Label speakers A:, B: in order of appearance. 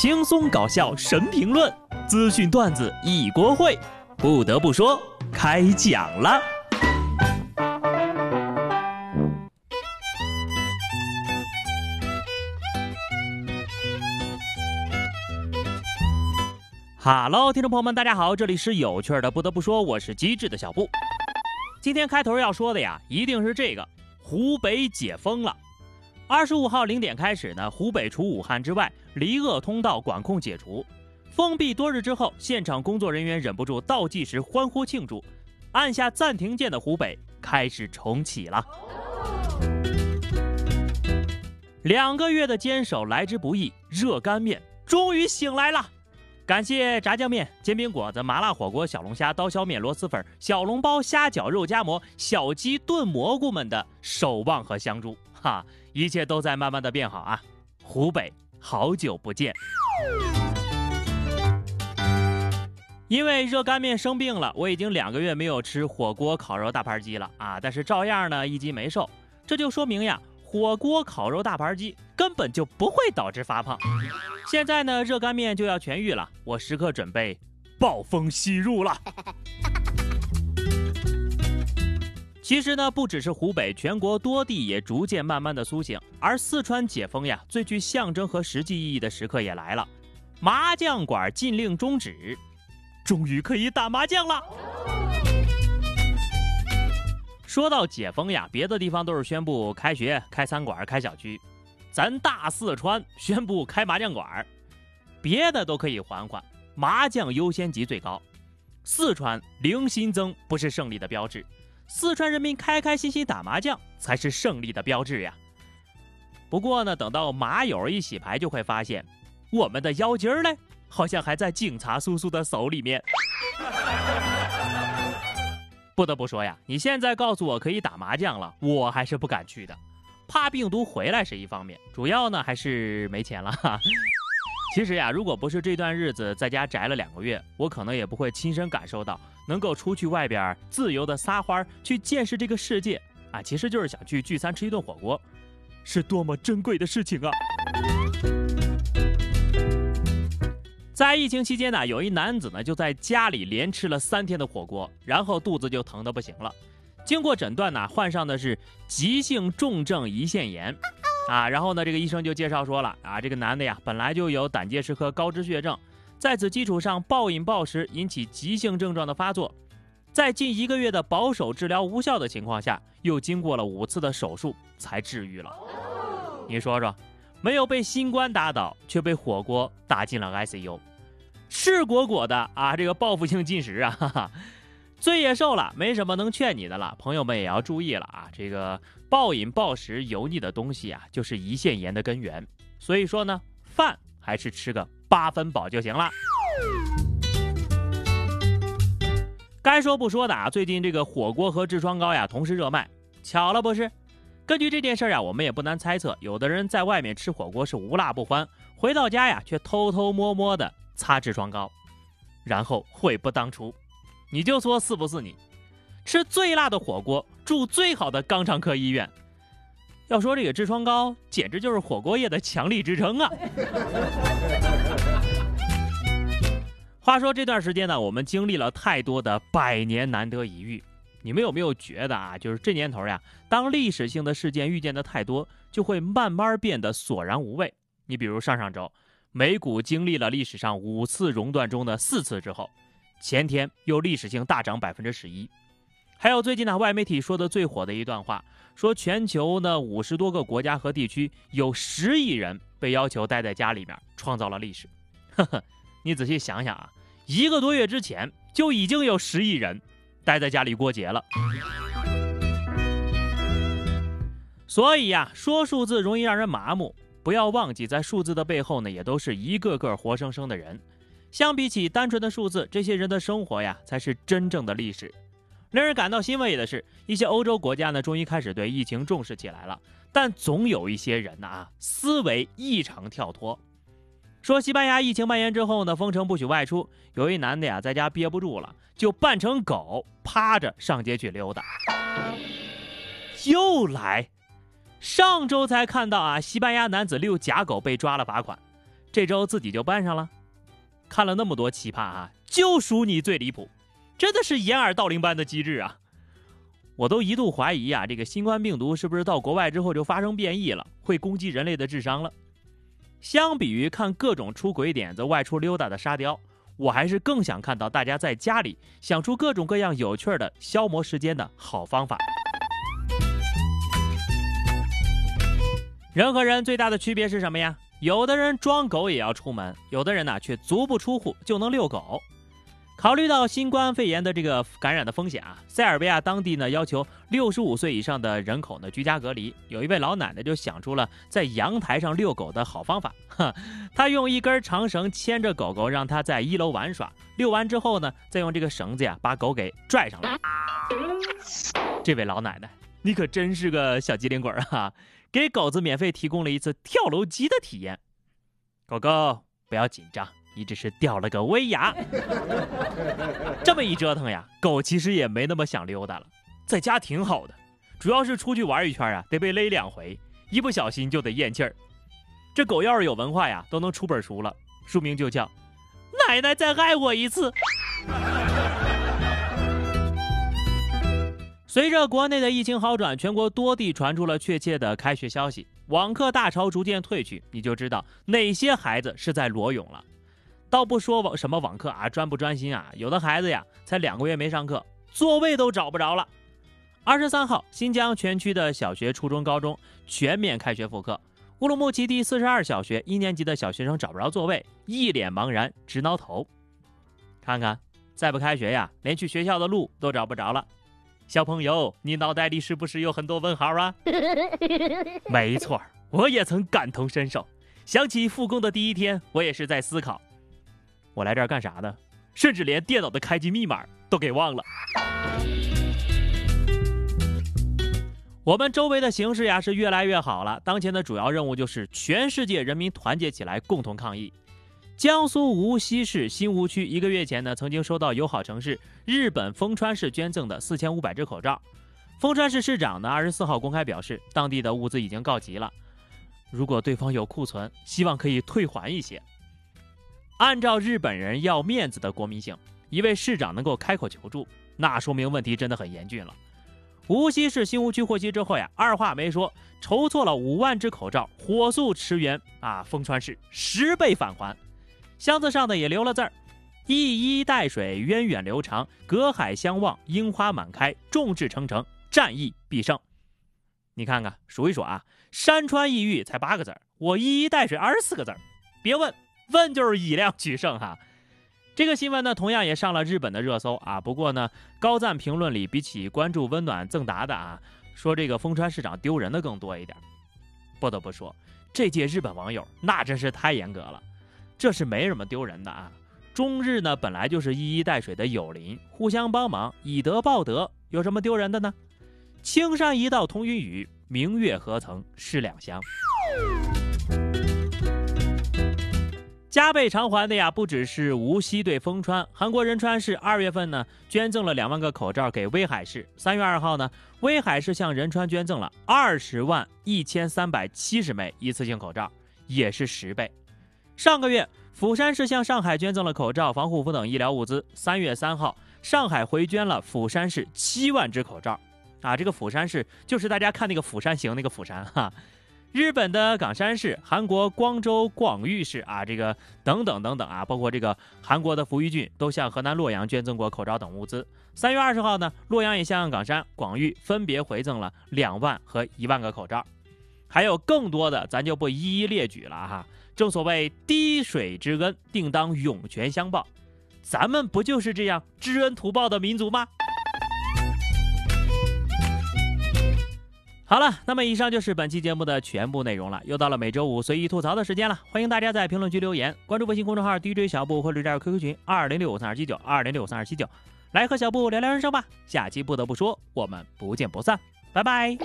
A: 轻松搞笑神评论，资讯段子一锅烩。不得不说，开讲了。哈喽，听众朋友们，大家好，这里是有趣的。不得不说，我是机智的小布。今天开头要说的呀，一定是这个：湖北解封了。二十五号零点开始呢，湖北除武汉之外，离鄂通道管控解除，封闭多日之后，现场工作人员忍不住倒计时欢呼庆祝，按下暂停键的湖北开始重启了。两个月的坚守来之不易，热干面终于醒来了。感谢炸酱面、煎饼果子、麻辣火锅、小龙虾、刀削面、螺蛳粉、小笼包、虾饺、肉夹馍、小鸡炖蘑菇们的守望和相助，哈。一切都在慢慢的变好啊！湖北好久不见，因为热干面生病了，我已经两个月没有吃火锅、烤肉、大盘鸡了啊！但是照样呢一斤没瘦，这就说明呀，火锅、烤肉、大盘鸡根本就不会导致发胖。现在呢，热干面就要痊愈了，我时刻准备暴风吸入了。其实呢，不只是湖北，全国多地也逐渐慢慢的苏醒。而四川解封呀，最具象征和实际意义的时刻也来了，麻将馆禁令终止，终于可以打麻将了。说到解封呀，别的地方都是宣布开学、开餐馆、开小区，咱大四川宣布开麻将馆，别的都可以缓缓，麻将优先级最高。四川零新增不是胜利的标志。四川人民开开心心打麻将才是胜利的标志呀。不过呢，等到麻友一洗牌，就会发现我们的妖精儿嘞，好像还在警察叔叔的手里面。不得不说呀，你现在告诉我可以打麻将了，我还是不敢去的，怕病毒回来是一方面，主要呢还是没钱了。其实呀，如果不是这段日子在家宅了两个月，我可能也不会亲身感受到。能够出去外边自由的撒欢去见识这个世界啊，其实就是想去聚餐吃一顿火锅，是多么珍贵的事情啊！在疫情期间呢，有一男子呢就在家里连吃了三天的火锅，然后肚子就疼的不行了。经过诊断呢，患上的是急性重症胰腺炎啊。然后呢，这个医生就介绍说了啊，这个男的呀本来就有胆结石和高脂血症。在此基础上，暴饮暴食引起急性症状的发作，在近一个月的保守治疗无效的情况下，又经过了五次的手术才治愈了。你说说，没有被新冠打倒，却被火锅打进了 ICU，赤果果的啊！这个报复性进食啊，哈哈，罪也受了，没什么能劝你的了。朋友们也要注意了啊！这个暴饮暴食、油腻的东西啊，就是胰腺炎的根源。所以说呢，饭还是吃个。八分饱就行了。该说不说的啊，最近这个火锅和痔疮膏呀同时热卖，巧了不是？根据这件事啊，我们也不难猜测，有的人在外面吃火锅是无辣不欢，回到家呀却偷偷摸摸的擦痔疮膏，然后悔不当初。你就说是不是你？吃最辣的火锅，住最好的肛肠科医院。要说这个痔疮膏，简直就是火锅业的强力支撑啊！话说这段时间呢，我们经历了太多的百年难得一遇，你们有没有觉得啊？就是这年头呀，当历史性的事件遇见的太多，就会慢慢变得索然无味。你比如上上周，美股经历了历史上五次熔断中的四次之后，前天又历史性大涨百分之十一。还有最近呢，外媒体说的最火的一段话，说全球呢五十多个国家和地区有十亿人被要求待在家里面，创造了历史。呵呵，你仔细想想啊，一个多月之前就已经有十亿人待在家里过节了。所以呀，说数字容易让人麻木，不要忘记，在数字的背后呢，也都是一个个活生生的人。相比起单纯的数字，这些人的生活呀，才是真正的历史。令人感到欣慰的是，一些欧洲国家呢，终于开始对疫情重视起来了。但总有一些人呢啊，思维异常跳脱。说西班牙疫情蔓延之后呢，封城不许外出。有一男的呀，在家憋不住了，就扮成狗，趴着上街去溜达。又来，上周才看到啊，西班牙男子遛假狗被抓了罚款。这周自己就搬上了。看了那么多奇葩啊，就属你最离谱，真的是掩耳盗铃般的机智啊！我都一度怀疑啊，这个新冠病毒是不是到国外之后就发生变异了，会攻击人类的智商了？相比于看各种出轨点子、外出溜达的沙雕，我还是更想看到大家在家里想出各种各样有趣的消磨时间的好方法。人和人最大的区别是什么呀？有的人装狗也要出门，有的人呢却足不出户就能遛狗。考虑到新冠肺炎的这个感染的风险啊，塞尔维亚当地呢要求六十五岁以上的人口呢居家隔离。有一位老奶奶就想出了在阳台上遛狗的好方法，哈，她用一根长绳牵着狗狗，让它在一楼玩耍。遛完之后呢，再用这个绳子呀把狗给拽上来。这位老奶奶，你可真是个小机灵鬼啊！给狗子免费提供了一次跳楼机的体验。狗狗不要紧张，你只是掉了个威亚。这么一折腾呀，狗其实也没那么想溜达了，在家挺好的。主要是出去玩一圈啊，得被勒两回，一不小心就得咽气儿。这狗要是有文化呀，都能出本书了，书名就叫《奶奶再爱我一次》。随着国内的疫情好转，全国多地传出了确切的开学消息，网课大潮逐渐退去，你就知道哪些孩子是在裸泳了。倒不说网什么网课啊，专不专心啊，有的孩子呀，才两个月没上课，座位都找不着了。二十三号，新疆全区的小学、初中、高中全面开学复课，乌鲁木齐第四十二小学一年级的小学生找不着座位，一脸茫然，直挠头。看看，再不开学呀，连去学校的路都找不着了。小朋友，你脑袋里是不是有很多问号啊？没错，我也曾感同身受。想起复工的第一天，我也是在思考，我来这儿干啥的？甚至连电脑的开机密码都给忘了。我们周围的形势呀是越来越好了，当前的主要任务就是全世界人民团结起来，共同抗疫。江苏无锡市新吴区一个月前呢，曾经收到友好城市日本丰川市捐赠的四千五百只口罩。丰川市市长呢，二十四号公开表示，当地的物资已经告急了，如果对方有库存，希望可以退还一些。按照日本人要面子的国民性，一位市长能够开口求助，那说明问题真的很严峻了。无锡市新吴区获悉之后呀，二话没说，筹措了五万只口罩，火速驰援啊丰川市，十倍返还。箱子上的也留了字儿：“一衣带水，源远流长，隔海相望，樱花满开，众志成城，战役必胜。”你看看，数一数啊，山川异域才八个字儿，我一衣带水二十四个字儿。别问，问就是以量取胜哈。这个新闻呢，同样也上了日本的热搜啊。不过呢，高赞评论里比起关注温暖赠达的啊，说这个丰川市长丢人的更多一点。不得不说，这届日本网友那真是太严格了。这是没什么丢人的啊！中日呢本来就是一衣带水的友邻，互相帮忙，以德报德，有什么丢人的呢？青山一道同云雨，明月何曾是两乡。加倍偿还的呀，不只是无锡对丰川，韩国仁川市二月份呢捐赠了两万个口罩给威海市，三月二号呢，威海市向仁川捐赠了二十万一千三百七十枚一次性口罩，也是十倍。上个月，釜山市向上海捐赠了口罩、防护服等医疗物资。三月三号，上海回捐了釜山市七万只口罩。啊，这个釜山市就是大家看那个《釜山行》那个釜山哈。日本的冈山市、韩国光州广域市啊，这个等等等等啊，包括这个韩国的扶余郡都向河南洛阳捐赠过口罩等物资。三月二十号呢，洛阳也向冈山、广域分别回赠了两万和一万个口罩。还有更多的，咱就不一一列举了哈。正所谓滴水之恩，定当涌泉相报。咱们不就是这样知恩图报的民族吗？好了，那么以上就是本期节目的全部内容了。又到了每周五随意吐槽的时间了，欢迎大家在评论区留言，关注微信公众号 DJ 小布或者加入 QQ 群二零六五三二七九二零六五三二七九，来和小布聊聊人生吧。下期不得不说，我们不见不散，拜拜。